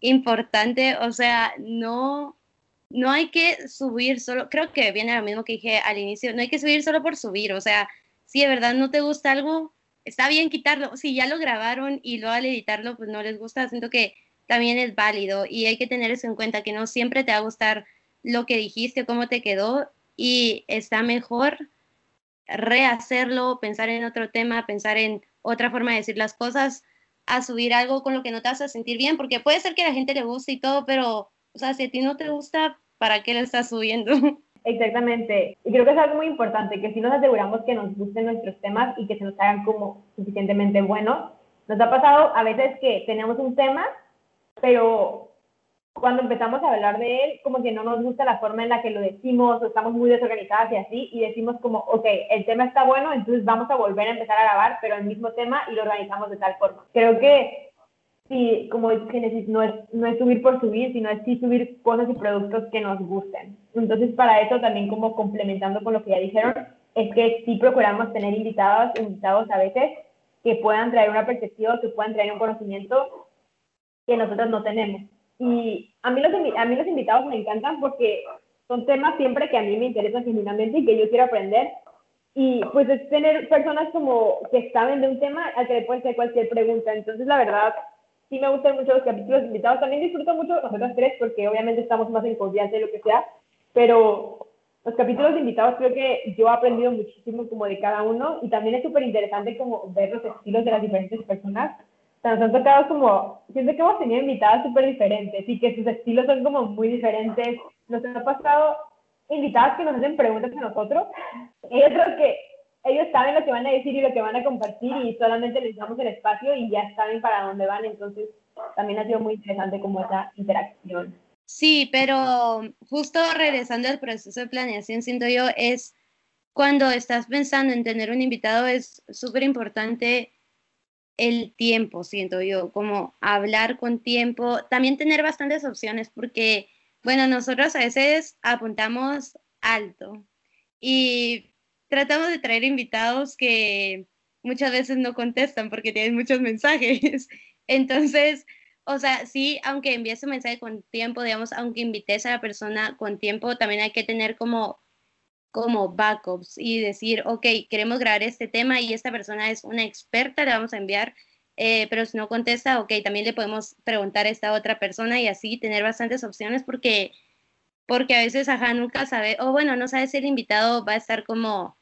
importante, o sea, no, no hay que subir solo, creo que viene lo mismo que dije al inicio, no hay que subir solo por subir, o sea, si de verdad no te gusta algo, está bien quitarlo, si ya lo grabaron y luego al editarlo pues no les gusta, siento que también es válido y hay que tener eso en cuenta, que no siempre te va a gustar lo que dijiste, cómo te quedó y está mejor rehacerlo, pensar en otro tema, pensar en otra forma de decir las cosas, a subir algo con lo que no te a sentir bien, porque puede ser que a la gente le guste y todo, pero, o sea, si a ti no te gusta, ¿para qué lo estás subiendo? Exactamente. Y creo que es algo muy importante, que si nos aseguramos que nos gusten nuestros temas y que se nos hagan como suficientemente buenos. Nos ha pasado a veces que tenemos un tema pero cuando empezamos a hablar de él, como que no nos gusta la forma en la que lo decimos, o estamos muy desorganizadas y así, y decimos como, ok, el tema está bueno, entonces vamos a volver a empezar a grabar, pero el mismo tema y lo organizamos de tal forma. Creo que sí, como Génesis, no es, no es subir por subir, sino es sí subir cosas y productos que nos gusten. Entonces, para eso también como complementando con lo que ya dijeron, es que sí procuramos tener invitados, invitados a veces que puedan traer una perspectiva, que puedan traer un conocimiento que nosotros no tenemos. Y a mí, los, a mí los invitados me encantan porque son temas siempre que a mí me interesan genuinamente y que yo quiero aprender. Y pues es tener personas como que saben de un tema al que le pueden hacer cualquier pregunta. Entonces, la verdad, sí me gustan mucho los capítulos invitados. También disfruto mucho nosotros tres porque obviamente estamos más en confianza de lo que sea. Pero los capítulos invitados creo que yo he aprendido muchísimo como de cada uno y también es súper interesante como ver los estilos de las diferentes personas nos han tocado como, siento que hemos tenido invitadas súper diferentes y que sus estilos son como muy diferentes. Nos ha pasado invitadas que nos hacen preguntas a nosotros. Ellos creo que ellos saben lo que van a decir y lo que van a compartir y solamente les damos el espacio y ya saben para dónde van. Entonces, también ha sido muy interesante como esa interacción. Sí, pero justo regresando al proceso de planeación, siento yo, es cuando estás pensando en tener un invitado, es súper importante el tiempo, siento yo, como hablar con tiempo, también tener bastantes opciones porque, bueno, nosotros a veces apuntamos alto y tratamos de traer invitados que muchas veces no contestan porque tienen muchos mensajes. Entonces, o sea, sí, aunque envíes un mensaje con tiempo, digamos, aunque invites a la persona con tiempo, también hay que tener como como backups y decir, ok, queremos grabar este tema y esta persona es una experta, le vamos a enviar, eh, pero si no contesta, ok, también le podemos preguntar a esta otra persona y así tener bastantes opciones porque, porque a veces, ajá, nunca sabe, o bueno, no sabe si el invitado va a estar como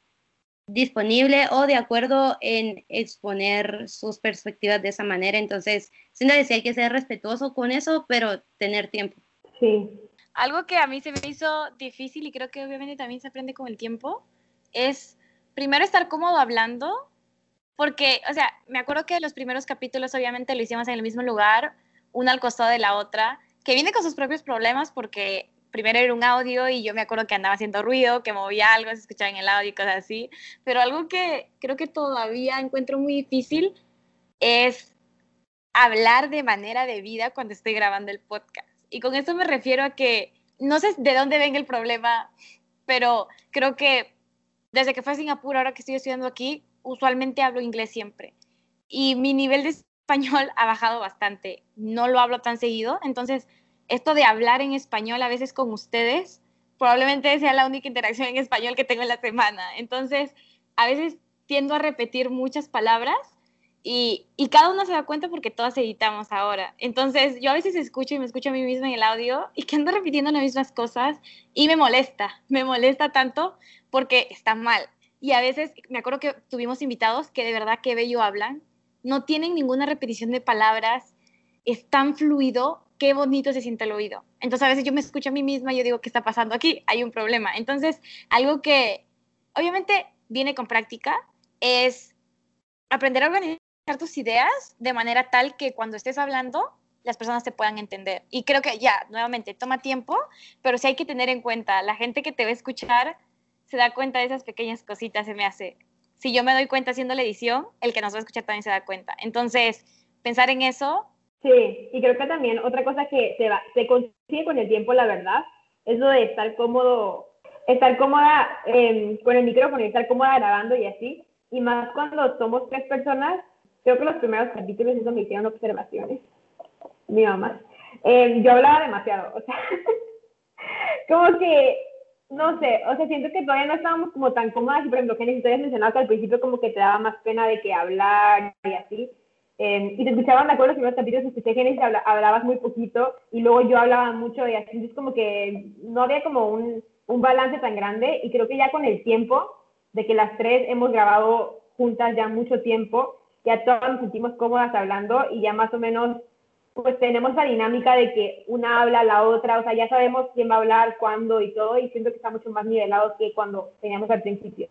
disponible o de acuerdo en exponer sus perspectivas de esa manera. Entonces, sin decir, hay que ser respetuoso con eso, pero tener tiempo. Sí, algo que a mí se me hizo difícil y creo que obviamente también se aprende con el tiempo es primero estar cómodo hablando, porque, o sea, me acuerdo que los primeros capítulos obviamente lo hicimos en el mismo lugar, una al costado de la otra, que viene con sus propios problemas porque primero era un audio y yo me acuerdo que andaba haciendo ruido, que movía algo, se escuchaba en el audio y cosas así, pero algo que creo que todavía encuentro muy difícil es hablar de manera de vida cuando estoy grabando el podcast. Y con eso me refiero a que no sé de dónde venga el problema, pero creo que desde que fui a Singapur, ahora que estoy estudiando aquí, usualmente hablo inglés siempre. Y mi nivel de español ha bajado bastante. No lo hablo tan seguido. Entonces, esto de hablar en español a veces con ustedes, probablemente sea la única interacción en español que tengo en la semana. Entonces, a veces tiendo a repetir muchas palabras y, y, cada uno se da cuenta porque todas editamos ahora. Entonces, yo a veces escucho y me escucho a mí misma en el audio y que ando repitiendo las mismas cosas y me molesta, me molesta tanto porque está mal. Y a veces, me acuerdo que tuvimos invitados que de verdad qué bello hablan, no tienen ninguna repetición de palabras, es tan fluido, qué bonito se siente el oído. Entonces, a veces yo me escucho a mí misma y yo digo, ¿qué está pasando aquí? Hay un problema. Entonces, algo que obviamente viene con práctica es aprender a organizar tus ideas de manera tal que cuando estés hablando las personas te puedan entender. Y creo que ya, nuevamente, toma tiempo, pero sí hay que tener en cuenta, la gente que te va a escuchar se da cuenta de esas pequeñas cositas, se me hace. Si yo me doy cuenta haciendo la edición, el que nos va a escuchar también se da cuenta. Entonces, pensar en eso. Sí, y creo que también otra cosa que se, va, se consigue con el tiempo, la verdad, es lo de estar cómodo, estar cómoda eh, con el micrófono y estar cómoda grabando y así. Y más cuando somos tres personas, creo que los primeros capítulos eso me hicieron observaciones, mi mamá. Eh, yo hablaba demasiado, o sea, como que, no sé, o sea, siento que todavía no estábamos como tan cómodas y por ejemplo, que en historias mencionado que al principio como que te daba más pena de que hablar y así. Eh, y te escuchaban, de acuerdo, los primeros capítulos escuché habla, hablabas muy poquito y luego yo hablaba mucho y así, es como que no había como un, un balance tan grande y creo que ya con el tiempo de que las tres hemos grabado juntas ya mucho tiempo, ya todos nos sentimos cómodas hablando y ya más o menos pues tenemos la dinámica de que una habla la otra, o sea, ya sabemos quién va a hablar, cuándo y todo, y siento que está mucho más nivelado que cuando teníamos al principio.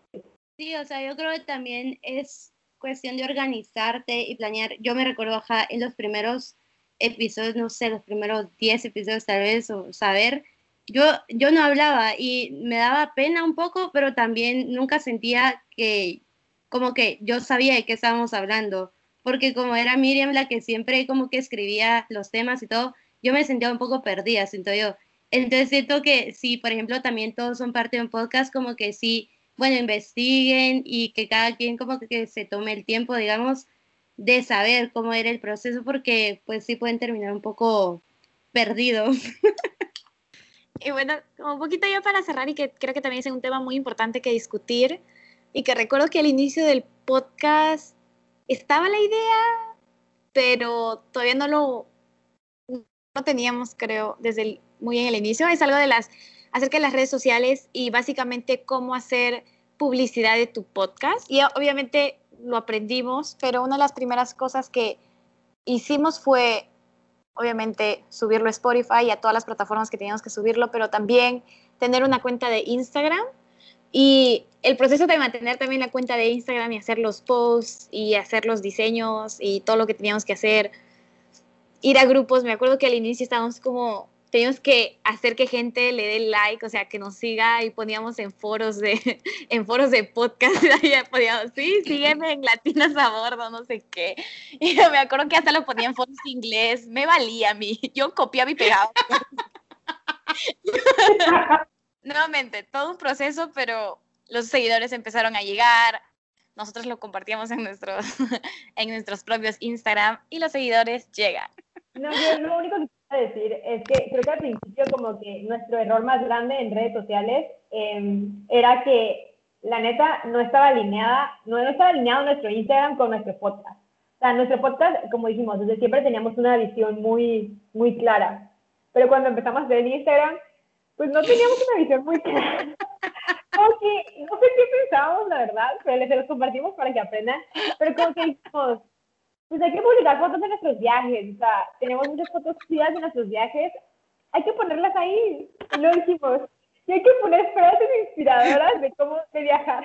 Sí, o sea, yo creo que también es cuestión de organizarte y planear. Yo me recuerdo acá en los primeros episodios, no sé, los primeros 10 episodios tal vez, o saber, yo, yo no hablaba y me daba pena un poco, pero también nunca sentía que como que yo sabía de qué estábamos hablando, porque como era Miriam la que siempre como que escribía los temas y todo, yo me sentía un poco perdida, siento yo. Entonces siento que si, por ejemplo, también todos son parte de un podcast, como que sí, bueno, investiguen y que cada quien como que se tome el tiempo, digamos, de saber cómo era el proceso, porque pues sí pueden terminar un poco perdidos. y bueno, un poquito yo para cerrar y que creo que también es un tema muy importante que discutir, y que recuerdo que al inicio del podcast estaba la idea, pero todavía no lo no teníamos, creo, desde muy en el inicio. Es algo de las acerca de las redes sociales y básicamente cómo hacer publicidad de tu podcast. Y obviamente lo aprendimos, pero una de las primeras cosas que hicimos fue obviamente subirlo a Spotify y a todas las plataformas que teníamos que subirlo, pero también tener una cuenta de Instagram y el proceso de mantener también la cuenta de Instagram y hacer los posts y hacer los diseños y todo lo que teníamos que hacer, ir a grupos, me acuerdo que al inicio estábamos como, teníamos que hacer que gente le dé like, o sea, que nos siga y poníamos en foros de, en foros de podcast, poníamos, sí, sígueme en Latinas a bordo, no sé qué. Y me acuerdo que hasta lo ponía en foros de inglés, me valía a mí, yo copiaba y pegaba. Nuevamente, todo un proceso, pero los seguidores empezaron a llegar, nosotros lo compartíamos en nuestros, en nuestros propios Instagram y los seguidores llegan. No, yo lo único que quiero decir es que creo que al principio como que nuestro error más grande en redes sociales em, era que la neta no estaba alineada, no, no estaba alineado nuestro Instagram con nuestro podcast. O sea, nuestro podcast, como dijimos, desde siempre teníamos una visión muy, muy clara. Pero cuando empezamos a hacer Instagram, pues no teníamos una visión muy clara. Como que, no sé qué pensábamos, la verdad, pero les los compartimos para que aprendan. Pero como que dijimos, pues hay que publicar fotos de nuestros viajes. O sea, tenemos muchas fotos chidas de nuestros viajes, hay que ponerlas ahí. Lo dijimos. Y hay que poner frases inspiradoras de cómo de viajar.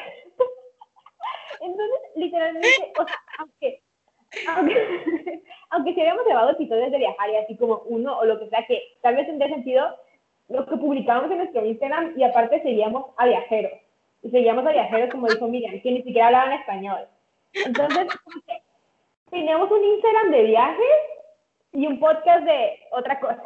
Entonces, literalmente, o sea, aunque, aunque, aunque si habíamos grabado episodios de viajar y así como uno o lo que sea, que tal vez tendría sentido, lo que publicábamos en nuestro Instagram y aparte seguíamos a viajeros. Y seguíamos a viajeros, como dijo Miriam, que ni siquiera hablaban español. Entonces, teníamos un Instagram de viajes y un podcast de otra cosa.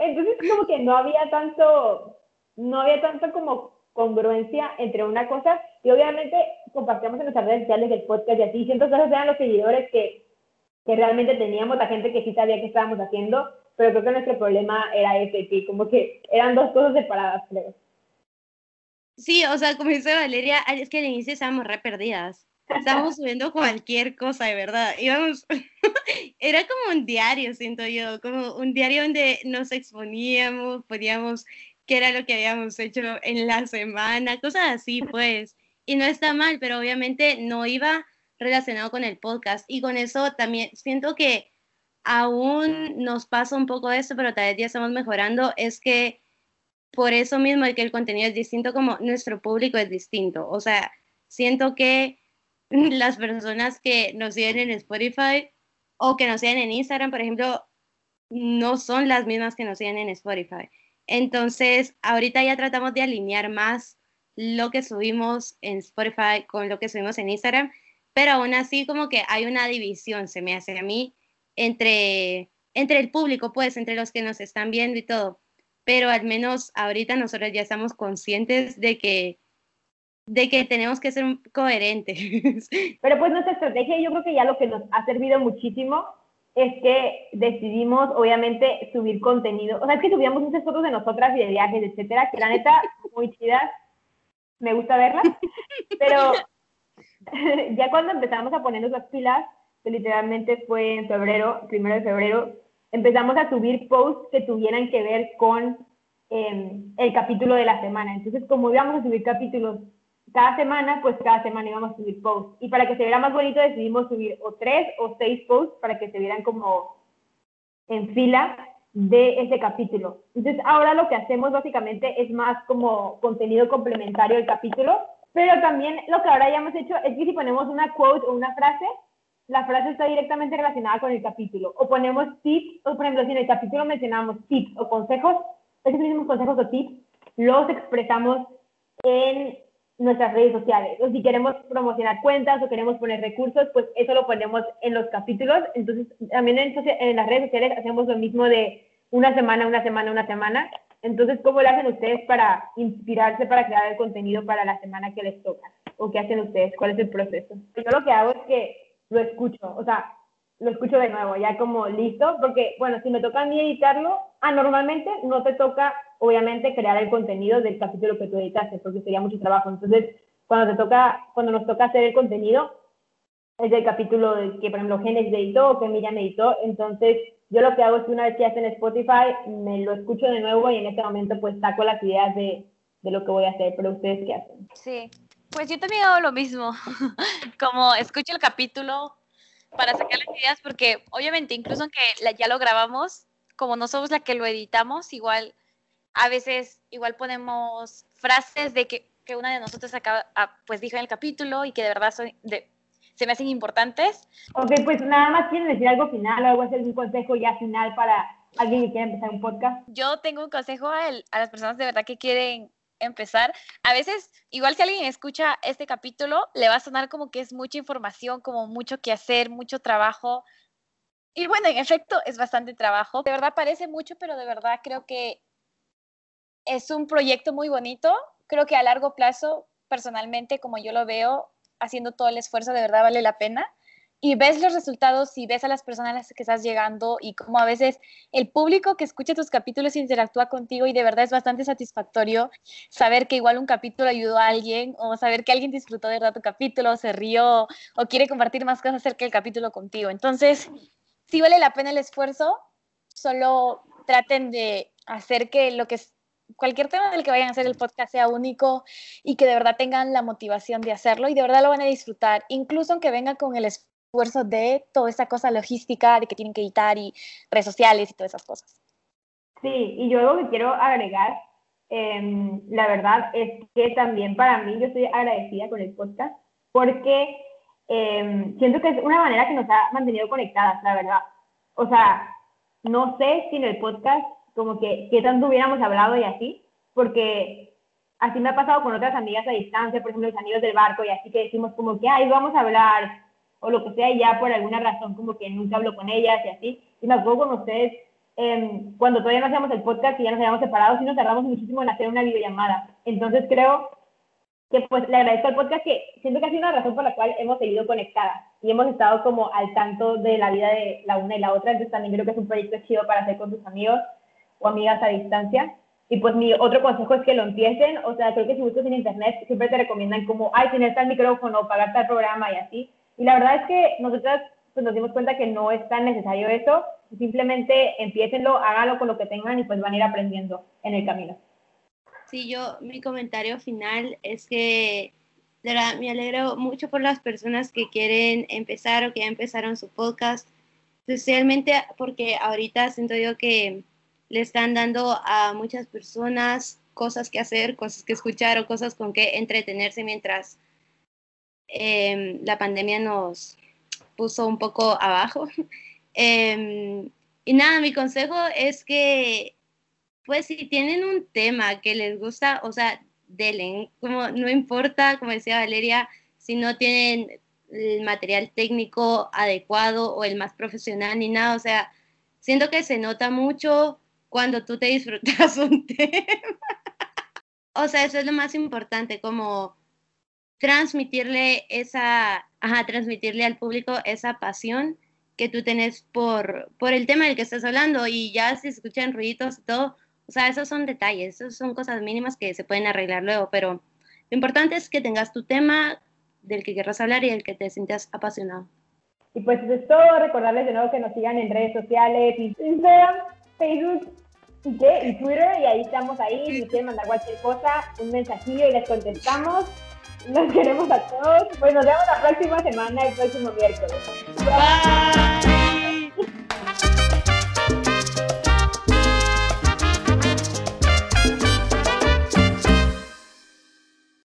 Entonces, como que no había tanto, no había tanto como congruencia entre una cosa y obviamente compartíamos en nuestras redes sociales el podcast y así, siento que esos eran los seguidores que, que realmente teníamos, la gente que sí sabía qué estábamos haciendo, pero creo que nuestro problema era ese, que como que eran dos cosas separadas, creo. Sí, o sea, como dice Valeria, es que al inicio estábamos re perdidas. Estábamos subiendo cualquier cosa, de verdad. Íbamos, era como un diario, siento yo, como un diario donde nos exponíamos, podíamos qué era lo que habíamos hecho en la semana, cosas así, pues. Y no está mal, pero obviamente no iba relacionado con el podcast. Y con eso también siento que aún nos pasa un poco eso, pero tal vez ya estamos mejorando, es que por eso mismo que el contenido es distinto, como nuestro público es distinto. O sea, siento que las personas que nos siguen en Spotify o que nos siguen en Instagram, por ejemplo, no son las mismas que nos siguen en Spotify. Entonces, ahorita ya tratamos de alinear más lo que subimos en Spotify con lo que subimos en Instagram, pero aún así como que hay una división, se me hace a mí, entre, entre el público, pues, entre los que nos están viendo y todo. Pero al menos ahorita nosotros ya estamos conscientes de que de que tenemos que ser coherentes. Pero pues nuestra estrategia, yo creo que ya lo que nos ha servido muchísimo es que decidimos, obviamente, subir contenido. O sea, es que subíamos muchas fotos de nosotras y de viajes, etcétera, que la neta, muy chidas. Me gusta verlas. Pero ya cuando empezamos a ponernos las pilas, literalmente fue en febrero, primero de febrero, empezamos a subir posts que tuvieran que ver con em, el capítulo de la semana. Entonces, como íbamos a subir capítulos cada semana, pues cada semana íbamos a subir posts. Y para que se viera más bonito decidimos subir o tres o seis posts para que se vieran como en fila de ese capítulo. Entonces ahora lo que hacemos básicamente es más como contenido complementario del capítulo, pero también lo que ahora ya hemos hecho es que si ponemos una quote o una frase, la frase está directamente relacionada con el capítulo. O ponemos tips, o por ejemplo, si en el capítulo mencionamos tips o consejos, esos mismos consejos o tips los expresamos en nuestras redes sociales. O si queremos promocionar cuentas o queremos poner recursos, pues eso lo ponemos en los capítulos. Entonces, también en, las redes sociales hacemos lo mismo de una semana, una semana, una semana. Entonces, ¿cómo lo hacen ustedes para inspirarse para crear el contenido para la semana que les toca? ¿O qué hacen ustedes? ¿Cuál es el proceso? Yo lo que hago es que lo escucho, o sea, lo escucho de nuevo, ya como listo, porque, bueno, si me toca a mí editarlo, ah, normalmente no te toca obviamente crear el contenido del capítulo que tú editaste, porque sería mucho trabajo. Entonces, cuando te toca, cuando nos toca hacer el contenido, es del capítulo que, por ejemplo, Genes editó o que Miriam editó. Entonces, yo lo que hago es que una vez que hacen Spotify, me lo escucho de nuevo y en este momento pues saco las ideas de, de lo que voy a hacer. Pero ustedes, ¿qué hacen? Sí, pues yo también hago lo mismo. Como escucho el capítulo para sacar las ideas, porque obviamente incluso aunque ya lo grabamos, como no somos la que lo editamos, igual a veces igual ponemos frases de que, que una de nosotros acaba, ah, pues dijo en el capítulo y que de verdad son de, se me hacen importantes. Ok, pues nada más quieren decir algo final o algo hacer un consejo ya final para alguien que quiera empezar un podcast. Yo tengo un consejo a, a las personas de verdad que quieren empezar. A veces, igual si alguien escucha este capítulo, le va a sonar como que es mucha información, como mucho que hacer, mucho trabajo. Y bueno, en efecto, es bastante trabajo. De verdad parece mucho, pero de verdad creo que es un proyecto muy bonito. Creo que a largo plazo, personalmente, como yo lo veo, haciendo todo el esfuerzo, de verdad vale la pena. Y ves los resultados y ves a las personas a las que estás llegando y como a veces el público que escucha tus capítulos interactúa contigo y de verdad es bastante satisfactorio saber que igual un capítulo ayudó a alguien o saber que alguien disfrutó de verdad tu capítulo, se rió o quiere compartir más cosas acerca del capítulo contigo. Entonces, si vale la pena el esfuerzo, solo traten de hacer que lo que cualquier tema del que vayan a hacer el podcast sea único y que de verdad tengan la motivación de hacerlo y de verdad lo van a disfrutar, incluso aunque venga con el esfuerzo de toda esa cosa logística, de que tienen que editar y redes sociales y todas esas cosas. Sí, y yo algo que quiero agregar, em, la verdad es que también para mí yo estoy agradecida con el podcast porque em, siento que es una manera que nos ha mantenido conectadas, la verdad. O sea, no sé si en el podcast como que qué tanto hubiéramos hablado y así, porque así me ha pasado con otras amigas a distancia, por ejemplo, los amigos del barco y así que decimos como que, ay, vamos a hablar o lo que sea y ya por alguna razón como que nunca hablo con ellas y así. Y me acuerdo con ustedes em, cuando todavía no hacíamos el podcast y ya nos habíamos separado, sí nos tardamos muchísimo en hacer una videollamada. Entonces creo que pues le agradezco al podcast que siento que ha sido una razón por la cual hemos seguido conectadas y hemos estado como al tanto de la vida de la una y la otra. Entonces también creo que es un proyecto chido para hacer con tus amigos o amigas a distancia. Y pues mi otro consejo es que lo empiecen, o sea, creo que si buscas en internet siempre te recomiendan como, ay, tener tal micrófono, pagar tal programa y así. Y la verdad es que nosotras pues, nos dimos cuenta que no es tan necesario eso, simplemente empiecenlo, háganlo con lo que tengan y pues van a ir aprendiendo en el camino. Sí, yo, mi comentario final es que de verdad, me alegro mucho por las personas que quieren empezar o que ya empezaron su podcast, especialmente porque ahorita siento yo que le están dando a muchas personas cosas que hacer, cosas que escuchar o cosas con que entretenerse mientras Em, la pandemia nos puso un poco abajo. Em, y nada, mi consejo es que, pues si tienen un tema que les gusta, o sea, denle, como no importa, como decía Valeria, si no tienen el material técnico adecuado o el más profesional ni nada, o sea, siento que se nota mucho cuando tú te disfrutas un tema. o sea, eso es lo más importante, como transmitirle esa, ajá, transmitirle al público esa pasión que tú tenés por, por el tema del que estás hablando y ya se escuchan ruiditos y todo, o sea, esos son detalles, esos son cosas mínimas que se pueden arreglar luego, pero lo importante es que tengas tu tema del que querrás hablar y del que te sientas apasionado. Y pues eso es todo, recordarles de nuevo que nos sigan en redes sociales, Instagram, Facebook y, y Twitter, y ahí estamos ahí, si quieren mandar cualquier cosa, un mensajillo y les contestamos. Nos queremos a todos. Pues nos vemos la próxima semana, el próximo miércoles. Bye.